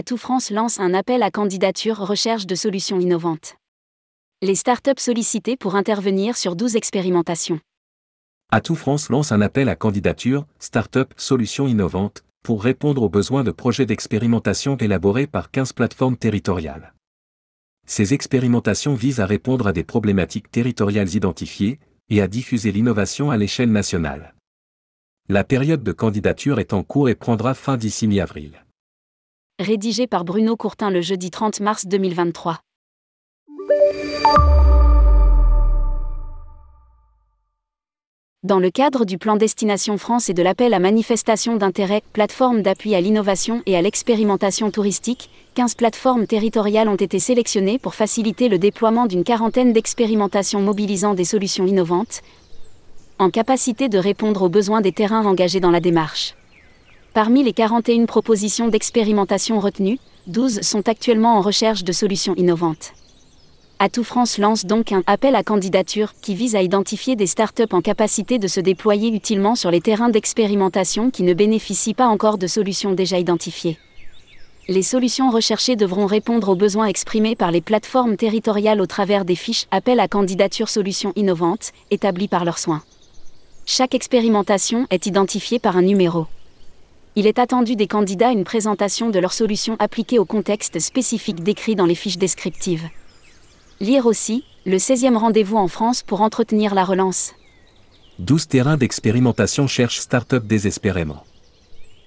Atout France lance un appel à candidature recherche de solutions innovantes. Les startups sollicitées pour intervenir sur 12 expérimentations. Atout France lance un appel à candidature Startup Solutions innovantes pour répondre aux besoins de projets d'expérimentation élaborés par 15 plateformes territoriales. Ces expérimentations visent à répondre à des problématiques territoriales identifiées et à diffuser l'innovation à l'échelle nationale. La période de candidature est en cours et prendra fin d'ici mi-avril rédigé par Bruno Courtin le jeudi 30 mars 2023. Dans le cadre du plan Destination France et de l'appel à manifestation d'intérêt, plateforme d'appui à l'innovation et à l'expérimentation touristique, 15 plateformes territoriales ont été sélectionnées pour faciliter le déploiement d'une quarantaine d'expérimentations mobilisant des solutions innovantes, en capacité de répondre aux besoins des terrains engagés dans la démarche. Parmi les 41 propositions d'expérimentation retenues, 12 sont actuellement en recherche de solutions innovantes. Atout France lance donc un appel à candidature qui vise à identifier des startups en capacité de se déployer utilement sur les terrains d'expérimentation qui ne bénéficient pas encore de solutions déjà identifiées. Les solutions recherchées devront répondre aux besoins exprimés par les plateformes territoriales au travers des fiches Appel à candidature solutions innovantes établies par leurs soins. Chaque expérimentation est identifiée par un numéro il est attendu des candidats une présentation de leurs solutions appliquées au contexte spécifique décrit dans les fiches descriptives. Lire aussi, le 16e rendez-vous en France pour entretenir la relance. 12 terrains d'expérimentation cherchent start-up désespérément.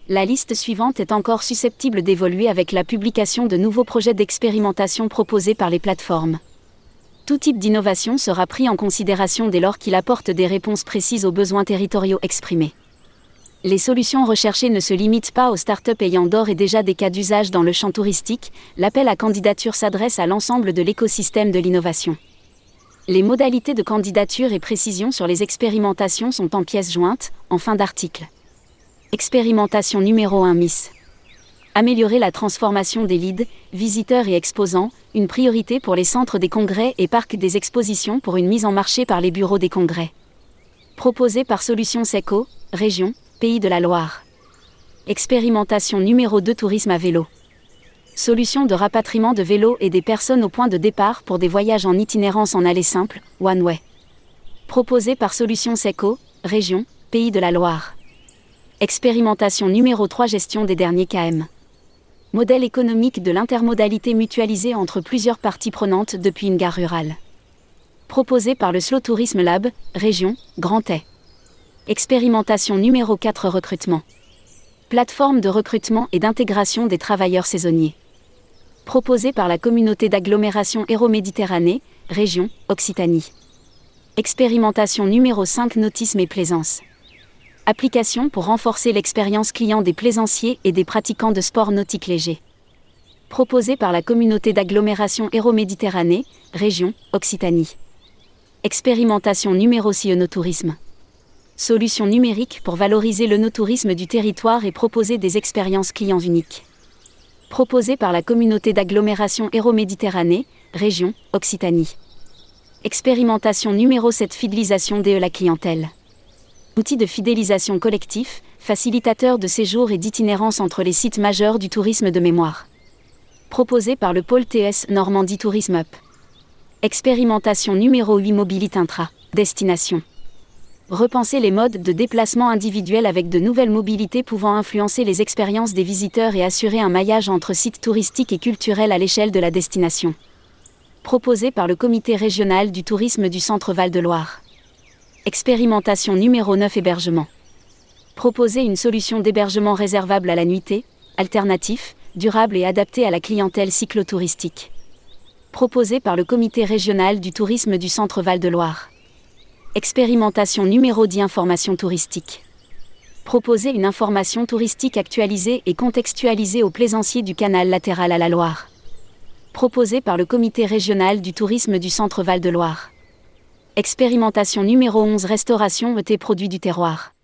La liste suivante est encore susceptible d'évoluer avec la publication de nouveaux projets d'expérimentation proposés par les plateformes. Tout type d'innovation sera pris en considération dès lors qu'il apporte des réponses précises aux besoins territoriaux exprimés les solutions recherchées ne se limitent pas aux startups ayant d'or et déjà des cas d'usage dans le champ touristique, l'appel à candidature s'adresse à l'ensemble de l'écosystème de l'innovation. Les modalités de candidature et précision sur les expérimentations sont en pièces jointes, en fin d'article. Expérimentation numéro 1 Miss. Améliorer la transformation des leads, visiteurs et exposants, une priorité pour les centres des congrès et parcs des expositions pour une mise en marché par les bureaux des congrès. Proposé par Solutions Seco, région, Pays de la Loire. Expérimentation numéro 2 Tourisme à vélo. Solution de rapatriement de vélos et des personnes au point de départ pour des voyages en itinérance en allée simple, One Way. Proposé par Solution Seco, Région, Pays de la Loire. Expérimentation numéro 3 Gestion des derniers KM. Modèle économique de l'intermodalité mutualisée entre plusieurs parties prenantes depuis une gare rurale. Proposé par le Slow Tourisme Lab, Région, Grand Est. Expérimentation numéro 4 Recrutement. Plateforme de recrutement et d'intégration des travailleurs saisonniers. Proposée par la communauté d'agglomération Héro-Méditerranée, région, Occitanie. Expérimentation numéro 5 Nautisme et plaisance. Application pour renforcer l'expérience client des plaisanciers et des pratiquants de sport nautique léger. Proposée par la communauté d'agglomération Héro-Méditerranée, région, Occitanie. Expérimentation numéro 6 Tourisme. Solution numérique pour valoriser le no-tourisme du territoire et proposer des expériences clients uniques. Proposé par la communauté d'agglomération Héro-Méditerranée, région, Occitanie. Expérimentation numéro 7 Fidélisation de la clientèle. Outil de fidélisation collectif, facilitateur de séjour et d'itinérance entre les sites majeurs du tourisme de mémoire. Proposé par le pôle TS Normandie Tourisme Up. Expérimentation numéro 8 Mobilité Intra. Destination repenser les modes de déplacement individuels avec de nouvelles mobilités pouvant influencer les expériences des visiteurs et assurer un maillage entre sites touristiques et culturels à l'échelle de la destination. Proposé par le Comité régional du tourisme du Centre Val-de-Loire. Expérimentation numéro 9 Hébergement. Proposer une solution d'hébergement réservable à la nuitée, alternatif, durable et adapté à la clientèle cyclotouristique. Proposé par le Comité régional du tourisme du Centre Val-de-Loire. Expérimentation numéro 10 Information touristique. Proposer une information touristique actualisée et contextualisée aux plaisanciers du canal latéral à la Loire. Proposé par le Comité régional du tourisme du Centre Val-de-Loire. Expérimentation numéro 11 Restauration ET produits du terroir.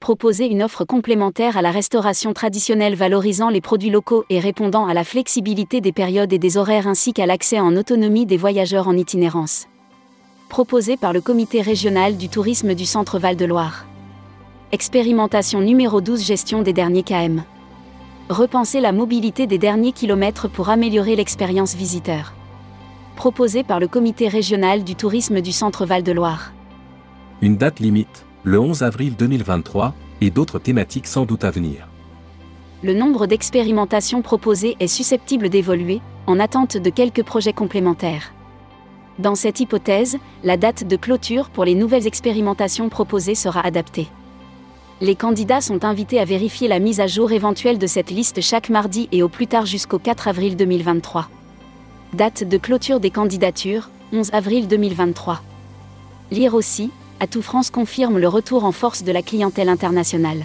Proposer une offre complémentaire à la restauration traditionnelle valorisant les produits locaux et répondant à la flexibilité des périodes et des horaires ainsi qu'à l'accès en autonomie des voyageurs en itinérance proposé par le Comité régional du tourisme du Centre Val-de-Loire. Expérimentation numéro 12 Gestion des derniers KM. Repenser la mobilité des derniers kilomètres pour améliorer l'expérience visiteur. Proposé par le Comité régional du tourisme du Centre Val-de-Loire. Une date limite, le 11 avril 2023, et d'autres thématiques sans doute à venir. Le nombre d'expérimentations proposées est susceptible d'évoluer, en attente de quelques projets complémentaires. Dans cette hypothèse, la date de clôture pour les nouvelles expérimentations proposées sera adaptée. Les candidats sont invités à vérifier la mise à jour éventuelle de cette liste chaque mardi et au plus tard jusqu'au 4 avril 2023. Date de clôture des candidatures, 11 avril 2023. Lire aussi, Atout France confirme le retour en force de la clientèle internationale.